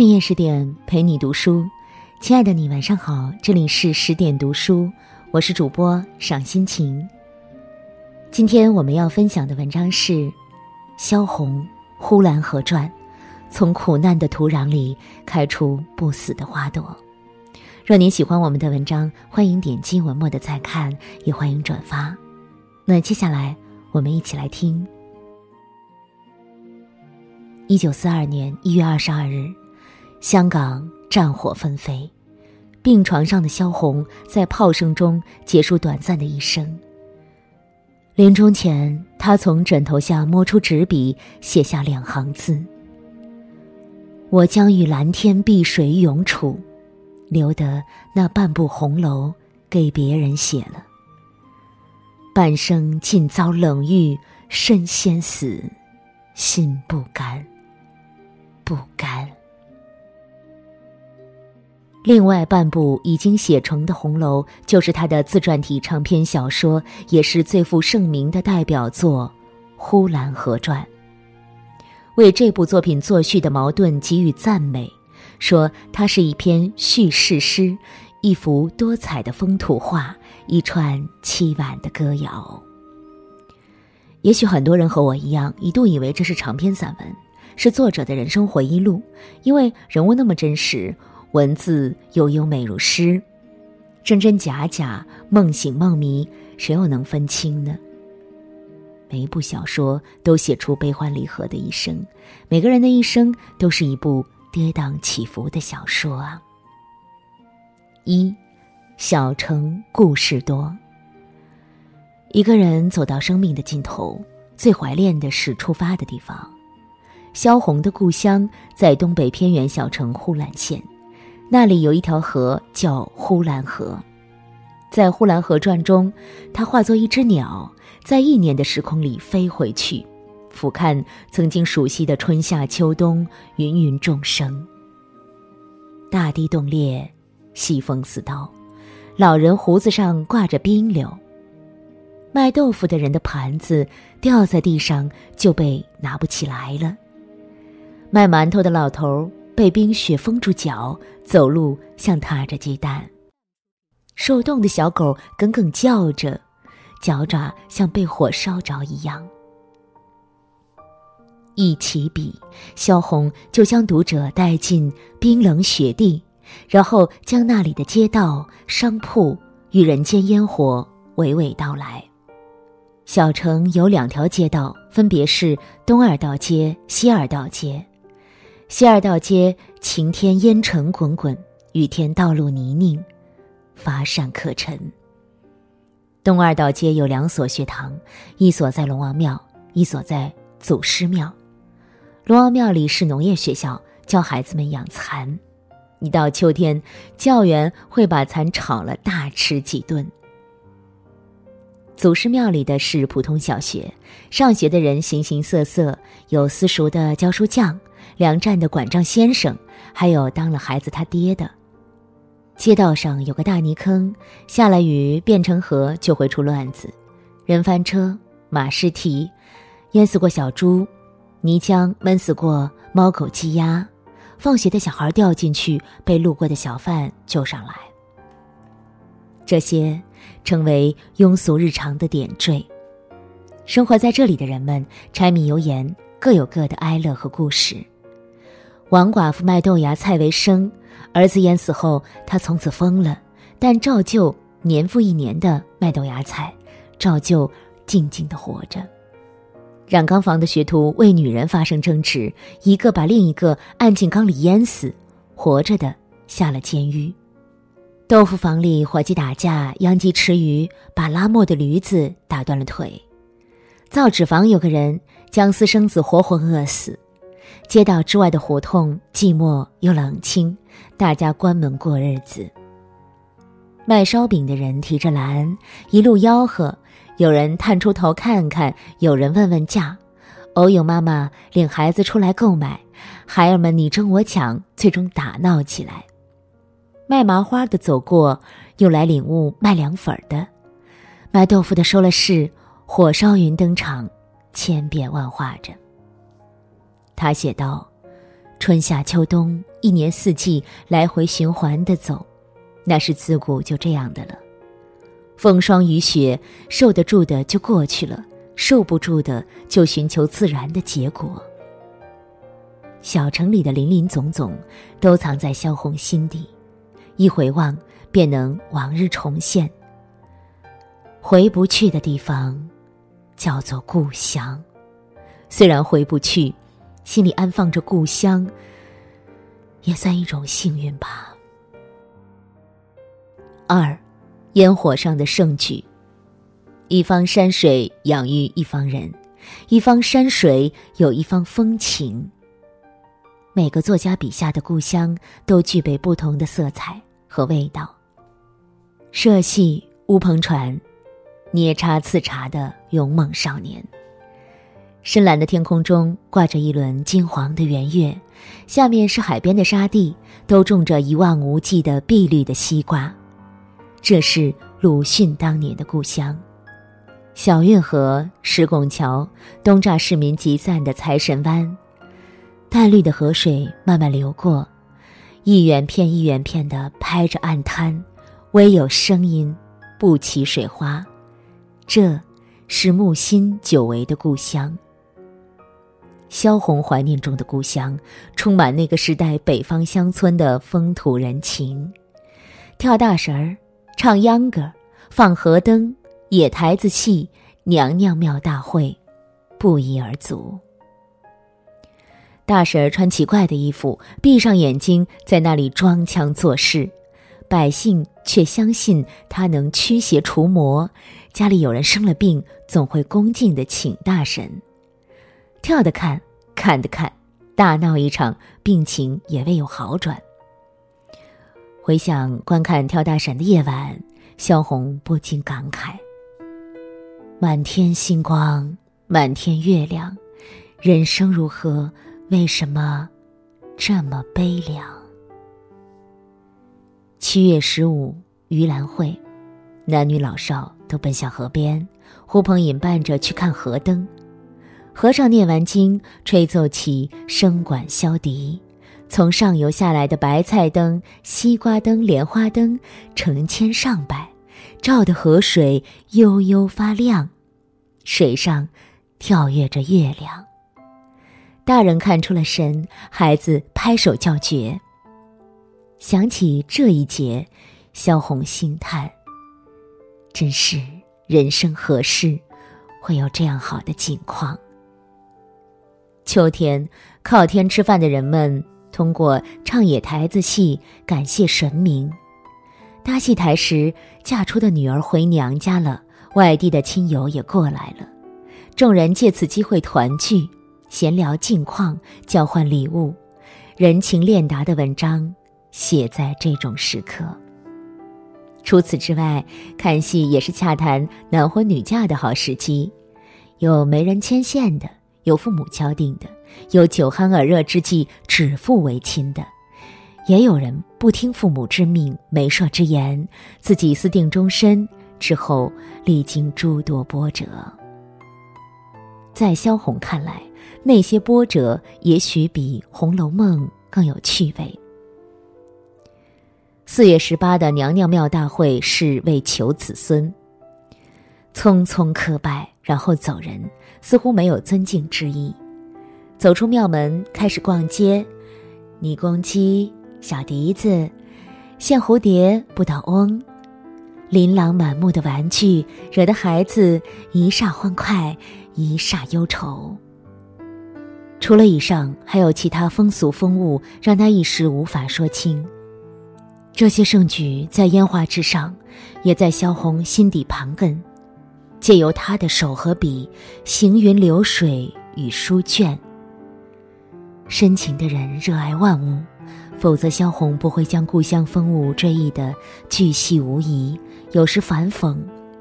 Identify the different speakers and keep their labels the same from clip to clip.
Speaker 1: 深夜十点陪你读书，亲爱的你晚上好，这里是十点读书，我是主播赏心情。今天我们要分享的文章是萧红《呼兰河传》，从苦难的土壤里开出不死的花朵。若您喜欢我们的文章，欢迎点击文末的再看，也欢迎转发。那接下来我们一起来听。一九四二年一月二十二日，香港战火纷飞，病床上的萧红在炮声中结束短暂的一生。临终前，他从枕头下摸出纸笔，写下两行字：“我将与蓝天碧水永处。”留得那半部红楼给别人写了，半生尽遭冷遇，身先死，心不甘，不甘。另外半部已经写成的红楼，就是他的自传体长篇小说，也是最负盛名的代表作《呼兰河传》。为这部作品作序的茅盾给予赞美。说它是一篇叙事诗，一幅多彩的风土画，一串凄婉的歌谣。也许很多人和我一样，一度以为这是长篇散文，是作者的人生回忆录，因为人物那么真实，文字又优美如诗，真真假假，梦醒梦迷，谁又能分清呢？每一部小说都写出悲欢离合的一生，每个人的一生都是一部。跌宕起伏的小说啊。一，小城故事多。一个人走到生命的尽头，最怀念的是出发的地方。萧红的故乡在东北偏远小城呼兰县，那里有一条河叫呼兰河。在《呼兰河传》中，他化作一只鸟，在一年的时空里飞回去。俯瞰曾经熟悉的春夏秋冬，芸芸众生。大地冻裂，西风似刀，老人胡子上挂着冰溜。卖豆腐的人的盘子掉在地上就被拿不起来了。卖馒头的老头被冰雪封住脚，走路像踏着鸡蛋。受冻的小狗耿耿叫着，脚爪像被火烧着一样。一起笔，萧红就将读者带进冰冷雪地，然后将那里的街道、商铺与人间烟火娓娓道来。小城有两条街道，分别是东二道街、西二道街。西二道街晴天烟尘滚滚，雨天道路泥泞，乏善可陈。东二道街有两所学堂，一所在龙王庙，一所在祖师庙。龙王庙里是农业学校，教孩子们养蚕。一到秋天，教员会把蚕炒了大吃几顿。祖师庙里的是普通小学，上学的人形形色色，有私塾的教书匠，粮站的管账先生，还有当了孩子他爹的。街道上有个大泥坑，下了雨变成河就会出乱子，人翻车，马失蹄，淹死过小猪。泥浆闷死过猫狗鸡鸭，放学的小孩掉进去，被路过的小贩救上来。这些成为庸俗日常的点缀。生活在这里的人们，柴米油盐各有各的哀乐和故事。王寡妇卖豆芽菜为生，儿子淹死后，她从此疯了，但照旧年复一年的卖豆芽菜，照旧静静的活着。染缸房的学徒为女人发生争执，一个把另一个按进缸里淹死，活着的下了监狱。豆腐房里伙计打架，殃及池鱼，把拉磨的驴子打断了腿。造纸房有个人将私生子活活饿死。街道之外的胡同寂寞又冷清，大家关门过日子。卖烧饼的人提着篮，一路吆喝。有人探出头看看，有人问问价，偶有妈妈领孩子出来购买，孩儿们你争我抢，最终打闹起来。卖麻花的走过，又来领悟卖凉粉的，卖豆腐的收了市，火烧云登场，千变万化着。他写道：“春夏秋冬一年四季来回循环的走，那是自古就这样的了。风霜雨雪，受得住的就过去了，受不住的就寻求自然的结果。小城里的林林总总，都藏在萧红心底，一回望便能往日重现。回不去的地方，叫做故乡。虽然回不去，心里安放着故乡，也算一种幸运吧。二，烟火上的盛举。一方山水养育一方人，一方山水有一方风情。每个作家笔下的故乡都具备不同的色彩和味道。社戏乌篷船，捏叉刺茶的勇猛少年。深蓝的天空中挂着一轮金黄的圆月，下面是海边的沙地，都种着一望无际的碧绿的西瓜。这是鲁迅当年的故乡。小运河、石拱桥、东栅市民集散的财神湾。淡绿的河水慢慢流过，一远片一远片的拍着岸滩，微有声音，不起水花。这，是木心久违的故乡。萧红怀念中的故乡，充满那个时代北方乡村的风土人情。跳大神儿，唱秧歌，放河灯，野台子戏，娘娘庙大会，不一而足。大婶儿穿奇怪的衣服，闭上眼睛在那里装腔作势，百姓却相信她能驱邪除魔。家里有人生了病，总会恭敬的请大神。跳的看，看的看，大闹一场，病情也未有好转。回想观看跳大神的夜晚，萧红不禁感慨：满天星光，满天月亮，人生如何？为什么这么悲凉？七月十五，盂兰会，男女老少都奔向河边，呼朋引伴着去看河灯。和尚念完经，吹奏起笙管箫笛，从上游下来的白菜灯、西瓜灯、莲花灯，成千上百，照得河水悠悠发亮，水上跳跃着月亮。大人看出了神，孩子拍手叫绝。想起这一节，萧红心叹：真是人生何事，会有这样好的景况？秋天靠天吃饭的人们，通过唱野台子戏感谢神明。搭戏台时，嫁出的女儿回娘家了，外地的亲友也过来了，众人借此机会团聚。闲聊近况，交换礼物，人情练达的文章写在这种时刻。除此之外，看戏也是洽谈男婚女嫁的好时机。有媒人牵线的，有父母敲定的，有酒酣耳热之际指腹为亲的，也有人不听父母之命、媒妁之言，自己私定终身之后，历经诸多波折。在萧红看来。那些波折也许比《红楼梦》更有趣味。四月十八的娘娘庙大会是为求子孙，匆匆磕拜，然后走人，似乎没有尊敬之意。走出庙门，开始逛街，泥公鸡、小笛子、线蝴蝶、不倒翁，琳琅满目的玩具，惹得孩子一霎欢快，一霎忧愁。除了以上，还有其他风俗风物，让他一时无法说清。这些盛举在烟花之上，也在萧红心底盘根，借由他的手和笔，行云流水与书卷。深情的人热爱万物，否则萧红不会将故乡风物追忆的巨细无遗，有时反讽，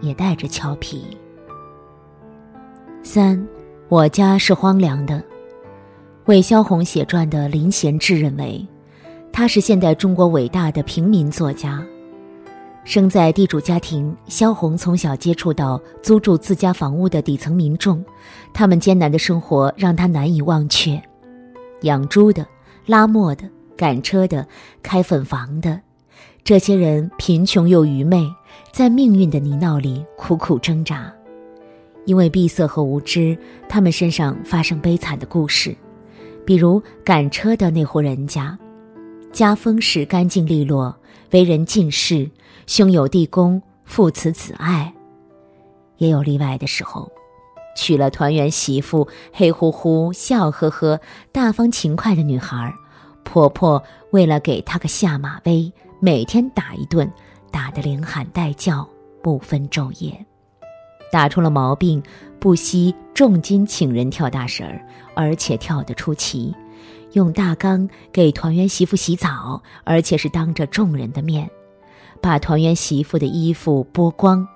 Speaker 1: 也带着俏皮。三，我家是荒凉的。为萧红写传的林贤志认为，他是现代中国伟大的平民作家。生在地主家庭，萧红从小接触到租住自家房屋的底层民众，他们艰难的生活让她难以忘却。养猪的、拉磨的、赶车的、开粉房的，这些人贫穷又愚昧，在命运的泥淖里苦苦挣扎。因为闭塞和无知，他们身上发生悲惨的故事，比如赶车的那户人家，家风是干净利落，为人尽士，兄友弟恭，父慈子爱。也有例外的时候，娶了团圆媳妇，黑乎乎、笑呵呵、大方勤快的女孩，婆婆为了给她个下马威，每天打一顿，打得连喊带叫，不分昼夜。打出了毛病，不惜重金请人跳大神儿，而且跳得出奇，用大缸给团圆媳妇洗澡，而且是当着众人的面，把团圆媳妇的衣服剥光，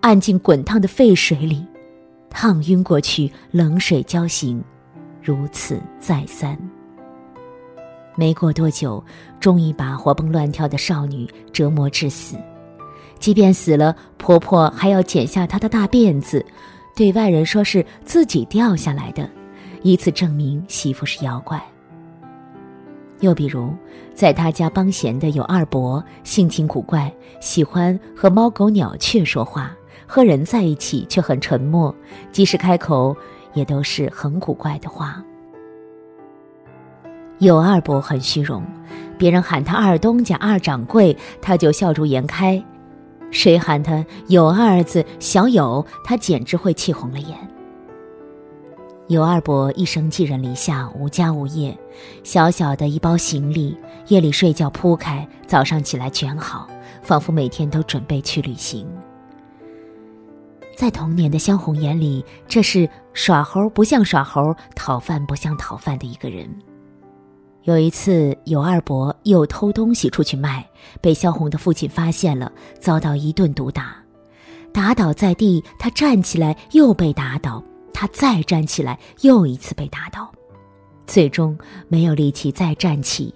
Speaker 1: 按进滚烫的沸水里，烫晕过去，冷水浇醒，如此再三。没过多久，终于把活蹦乱跳的少女折磨致死。即便死了，婆婆还要剪下她的大辫子，对外人说是自己掉下来的，以此证明媳妇是妖怪。又比如，在他家帮闲的有二伯，性情古怪，喜欢和猫狗鸟雀说话，和人在一起却很沉默，即使开口，也都是很古怪的话。有二伯很虚荣，别人喊他二东家、二掌柜，他就笑逐颜开。谁喊他有二子小友，他简直会气红了眼。尤二伯一生寄人篱下，无家无业，小小的一包行李，夜里睡觉铺开，早上起来卷好，仿佛每天都准备去旅行。在童年的萧红眼里，这是耍猴不像耍猴，讨饭不像讨饭的一个人。有一次，尤二伯又偷东西出去卖，被萧红的父亲发现了，遭到一顿毒打，打倒在地。他站起来又被打倒，他再站起来又一次被打倒，最终没有力气再站起。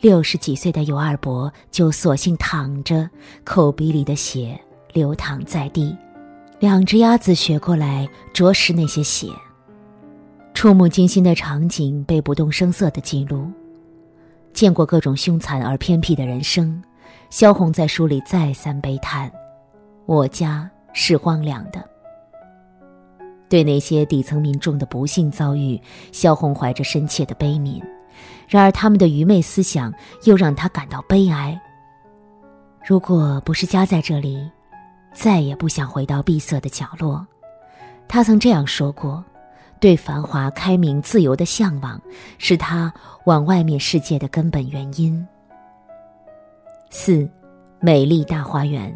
Speaker 1: 六十几岁的尤二伯就索性躺着，口鼻里的血流淌在地，两只鸭子学过来啄食那些血。触目惊心的场景被不动声色的记录，见过各种凶残而偏僻的人生，萧红在书里再三悲叹：“我家是荒凉的。”对那些底层民众的不幸遭遇，萧红怀着深切的悲悯，然而他们的愚昧思想又让他感到悲哀。如果不是家在这里，再也不想回到闭塞的角落。他曾这样说过。对繁华、开明、自由的向往，是他往外面世界的根本原因。四，美丽大花园。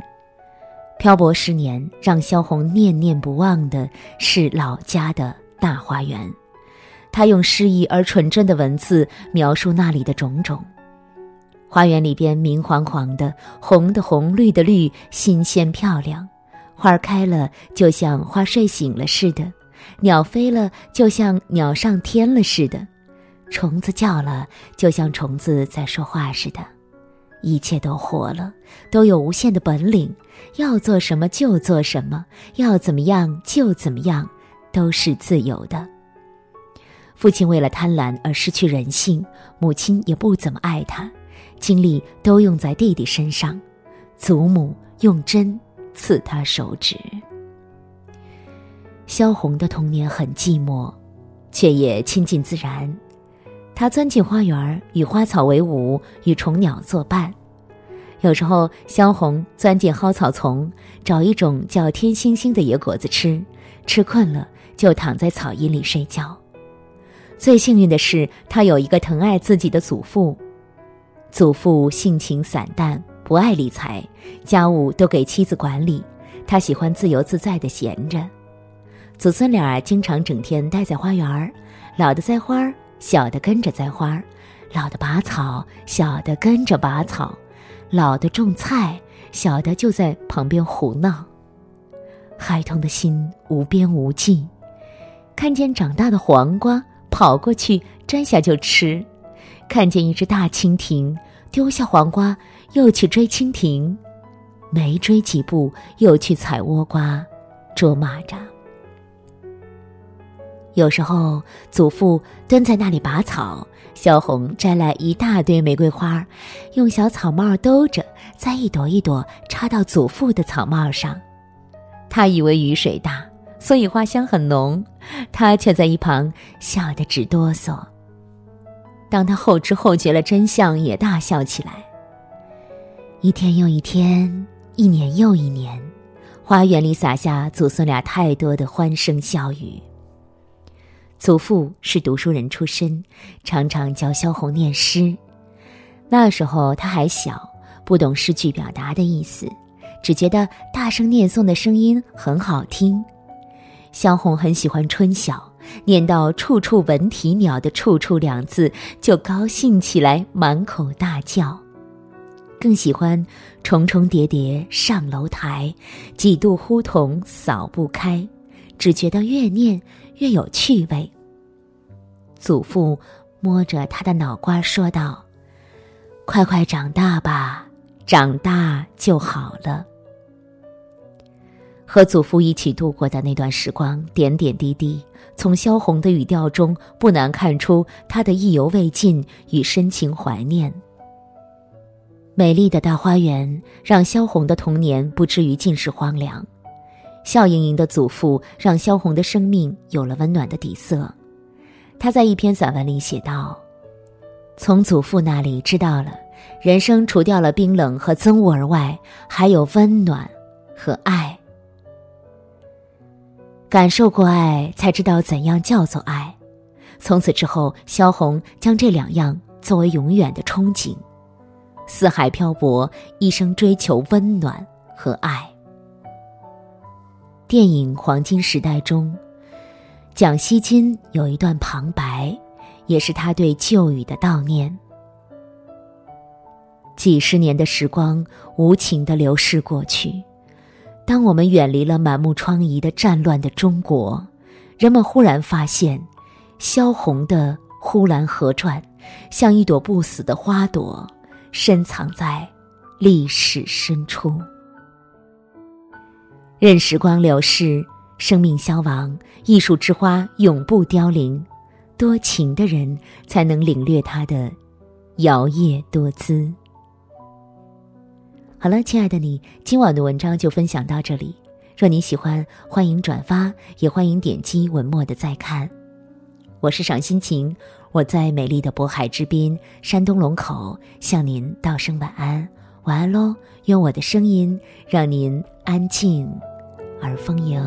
Speaker 1: 漂泊十年，让萧红念念不忘的是老家的大花园。他用诗意而纯真的文字描述那里的种种。花园里边明晃晃的，红的红，绿的绿，新鲜漂亮。花开了，就像花睡醒了似的。鸟飞了，就像鸟上天了似的；虫子叫了，就像虫子在说话似的。一切都活了，都有无限的本领，要做什么就做什么，要怎么样就怎么样，都是自由的。父亲为了贪婪而失去人性，母亲也不怎么爱他，精力都用在弟弟身上。祖母用针刺他手指。萧红的童年很寂寞，却也亲近自然。他钻进花园，与花草为伍，与虫鸟作伴。有时候，萧红钻进蒿草丛，找一种叫天星星的野果子吃，吃困了就躺在草荫里睡觉。最幸运的是，他有一个疼爱自己的祖父。祖父性情散淡，不爱理财，家务都给妻子管理，他喜欢自由自在的闲着。祖孙俩经常整天待在花园，老的栽花，小的跟着栽花；老的拔草，小的跟着拔草；老的种菜，小的就在旁边胡闹。孩童的心无边无际，看见长大的黄瓜，跑过去摘下就吃；看见一只大蜻蜓，丢下黄瓜又去追蜻蜓，没追几步又去采倭瓜，捉蚂蚱。有时候，祖父蹲在那里拔草，萧红摘来一大堆玫瑰花，用小草帽兜着，再一朵一朵插到祖父的草帽上。他以为雨水大，所以花香很浓，他却在一旁笑得直哆嗦。当他后知后觉了真相，也大笑起来。一天又一天，一年又一年，花园里洒下祖孙俩太多的欢声笑语。祖父是读书人出身，常常教萧红念诗。那时候他还小，不懂诗句表达的意思，只觉得大声念诵的声音很好听。萧红很喜欢春晓，念到“处处闻啼鸟”的“处处”两字，就高兴起来，满口大叫。更喜欢“重重叠叠上楼台，几度呼童扫不开”，只觉得越念越有趣味。祖父摸着他的脑瓜说道：“快快长大吧，长大就好了。”和祖父一起度过的那段时光，点点滴滴，从萧红的语调中不难看出他的意犹未尽与深情怀念。美丽的大花园让萧红的童年不至于尽是荒凉，笑盈盈的祖父让萧红的生命有了温暖的底色。他在一篇散文里写道：“从祖父那里知道了，人生除掉了冰冷和憎恶而外，还有温暖和爱。感受过爱，才知道怎样叫做爱。从此之后，萧红将这两样作为永远的憧憬。四海漂泊，一生追求温暖和爱。电影《黄金时代》中。”蒋锡金有一段旁白，也是他对旧语的悼念。几十年的时光无情的流逝过去，当我们远离了满目疮痍的战乱的中国，人们忽然发现，萧红的《呼兰河传》像一朵不死的花朵，深藏在历史深处。任时光流逝。生命消亡，艺术之花永不凋零。多情的人才能领略它的摇曳多姿。好了，亲爱的你，今晚的文章就分享到这里。若你喜欢，欢迎转发，也欢迎点击文末的再看。我是赏心情，我在美丽的渤海之滨，山东龙口，向您道声晚安，晚安喽！用我的声音让您安静。而丰盈。